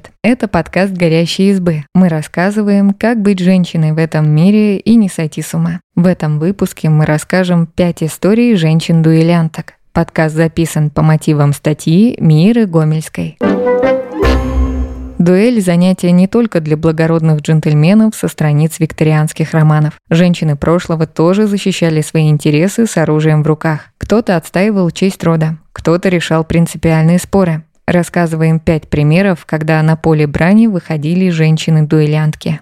привет! Это подкаст «Горящие избы». Мы рассказываем, как быть женщиной в этом мире и не сойти с ума. В этом выпуске мы расскажем пять историй женщин-дуэлянток. Подкаст записан по мотивам статьи Миры Гомельской. Дуэль – занятие не только для благородных джентльменов со страниц викторианских романов. Женщины прошлого тоже защищали свои интересы с оружием в руках. Кто-то отстаивал честь рода, кто-то решал принципиальные споры. Рассказываем пять примеров, когда на поле брани выходили женщины-дуэлянтки.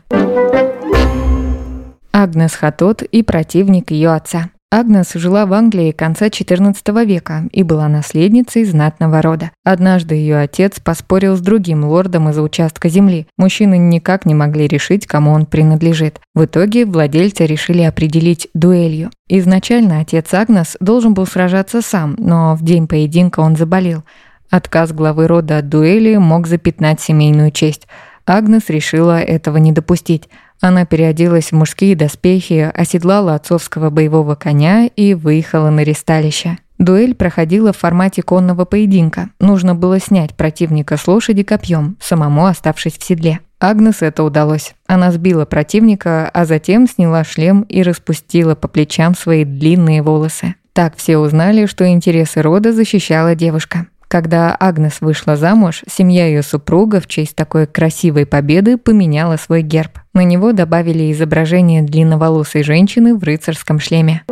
Агнес Хатот и противник ее отца. Агнес жила в Англии конца XIV века и была наследницей знатного рода. Однажды ее отец поспорил с другим лордом из-за участка земли. Мужчины никак не могли решить, кому он принадлежит. В итоге владельцы решили определить дуэлью. Изначально отец Агнес должен был сражаться сам, но в день поединка он заболел. Отказ главы рода от дуэли мог запятнать семейную честь. Агнес решила этого не допустить. Она переоделась в мужские доспехи, оседлала отцовского боевого коня и выехала на ресталище. Дуэль проходила в формате конного поединка. Нужно было снять противника с лошади копьем, самому оставшись в седле. Агнес это удалось. Она сбила противника, а затем сняла шлем и распустила по плечам свои длинные волосы. Так все узнали, что интересы рода защищала девушка. Когда Агнес вышла замуж, семья ее супруга в честь такой красивой победы поменяла свой герб. На него добавили изображение длинноволосой женщины в рыцарском шлеме.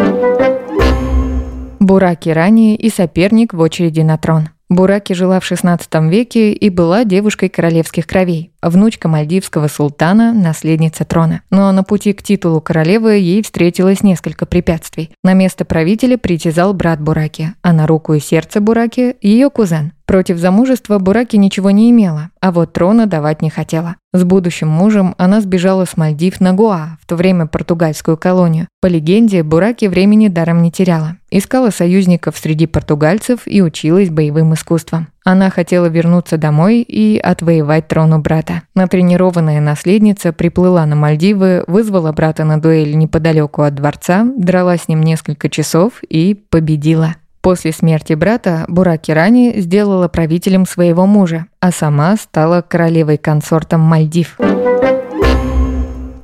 Бураки ранее и соперник в очереди на трон. Бураки жила в XVI веке и была девушкой королевских кровей, внучка мальдивского султана, наследница трона. Но на пути к титулу королевы ей встретилось несколько препятствий. На место правителя притязал брат Бураки, а на руку и сердце Бураки – ее кузен. Против замужества Бураки ничего не имела, а вот трона давать не хотела. С будущим мужем она сбежала с Мальдив на Гоа, в то время португальскую колонию. По легенде, Бураки времени даром не теряла. Искала союзников среди португальцев и училась боевым искусствам. Она хотела вернуться домой и отвоевать трон у брата. Натренированная наследница приплыла на Мальдивы, вызвала брата на дуэль неподалеку от дворца, драла с ним несколько часов и победила. После смерти брата Бураки Рани сделала правителем своего мужа, а сама стала королевой-консортом Мальдив.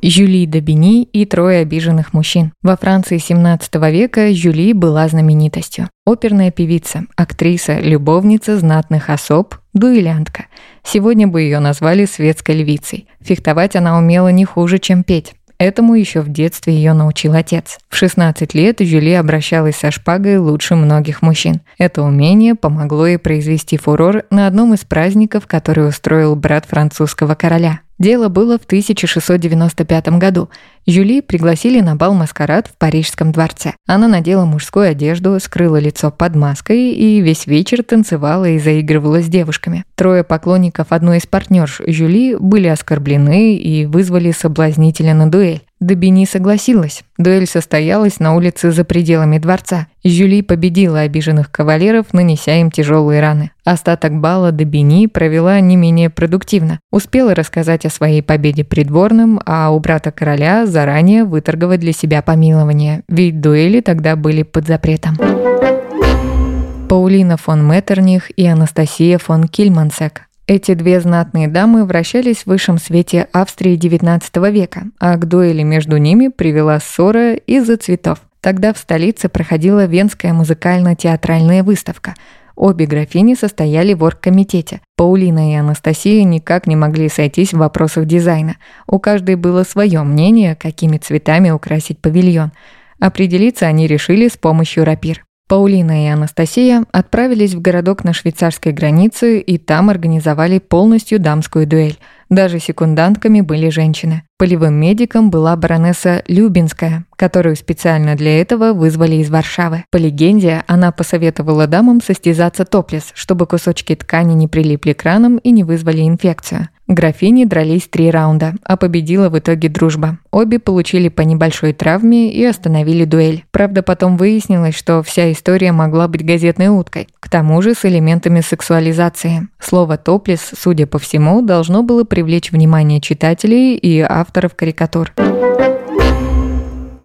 Жюли Добини и трое обиженных мужчин. Во Франции 17 века Жюли была знаменитостью. Оперная певица, актриса, любовница знатных особ, дуэлянтка. Сегодня бы ее назвали светской львицей. Фехтовать она умела не хуже, чем петь. Этому еще в детстве ее научил отец. В 16 лет Жюли обращалась со шпагой лучше многих мужчин. Это умение помогло ей произвести фурор на одном из праздников, который устроил брат французского короля. Дело было в 1695 году. Жюли пригласили на бал маскарад в Парижском дворце. Она надела мужскую одежду, скрыла лицо под маской и весь вечер танцевала и заигрывала с девушками. Трое поклонников одной из партнерш Жюли были оскорблены и вызвали соблазнителя на дуэль. Добини согласилась. Дуэль состоялась на улице за пределами дворца. Жюли победила обиженных кавалеров, нанеся им тяжелые раны. Остаток бала Добини провела не менее продуктивно. Успела рассказать о своей победе придворным, а у брата короля заранее выторговать для себя помилование, ведь дуэли тогда были под запретом. Паулина фон Меттерних и Анастасия фон Кильмансек эти две знатные дамы вращались в высшем свете Австрии XIX века, а к дуэли между ними привела ссора из-за цветов. Тогда в столице проходила Венская музыкально-театральная выставка. Обе графини состояли в оргкомитете. Паулина и Анастасия никак не могли сойтись в вопросах дизайна. У каждой было свое мнение, какими цветами украсить павильон. Определиться они решили с помощью рапир. Паулина и Анастасия отправились в городок на швейцарской границе и там организовали полностью дамскую дуэль. Даже секундантками были женщины. Полевым медиком была баронесса Любинская, которую специально для этого вызвали из Варшавы. По легенде, она посоветовала дамам состязаться топлес, чтобы кусочки ткани не прилипли к ранам и не вызвали инфекцию. Графини дрались три раунда, а победила в итоге дружба. Обе получили по небольшой травме и остановили дуэль. Правда, потом выяснилось, что вся история могла быть газетной уткой. К тому же с элементами сексуализации. Слово «топлес», судя по всему, должно было привлечь внимание читателей и авторов карикатур.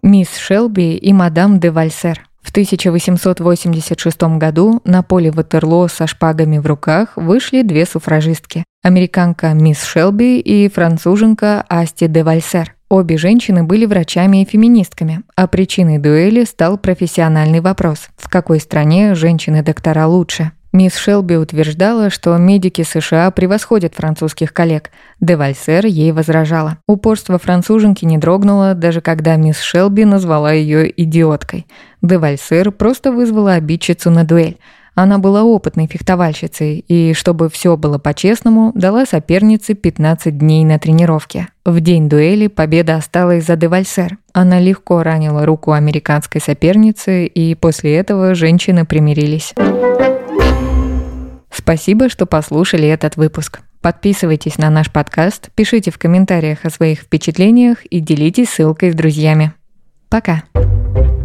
Мисс Шелби и мадам де Вальсер. В 1886 году на поле Ватерлоо со шпагами в руках вышли две суфражистки. Американка мисс Шелби и француженка Асти де Вальсер. Обе женщины были врачами и феминистками, а причиной дуэли стал профессиональный вопрос – в какой стране женщины-доктора лучше? Мисс Шелби утверждала, что медики США превосходят французских коллег. Де Вальсер ей возражала. Упорство француженки не дрогнуло, даже когда мисс Шелби назвала ее идиоткой. Де Вальсер просто вызвала обидчицу на дуэль – она была опытной фехтовальщицей и, чтобы все было по-честному, дала сопернице 15 дней на тренировке. В день дуэли победа осталась за Девальсер. Она легко ранила руку американской соперницы, и после этого женщины примирились. Спасибо, что послушали этот выпуск. Подписывайтесь на наш подкаст, пишите в комментариях о своих впечатлениях и делитесь ссылкой с друзьями. Пока! thank you